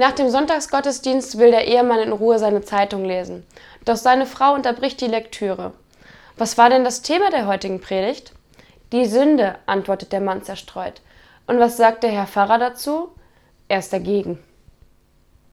Nach dem Sonntagsgottesdienst will der Ehemann in Ruhe seine Zeitung lesen. Doch seine Frau unterbricht die Lektüre. Was war denn das Thema der heutigen Predigt? Die Sünde, antwortet der Mann zerstreut. Und was sagt der Herr Pfarrer dazu? Er ist dagegen.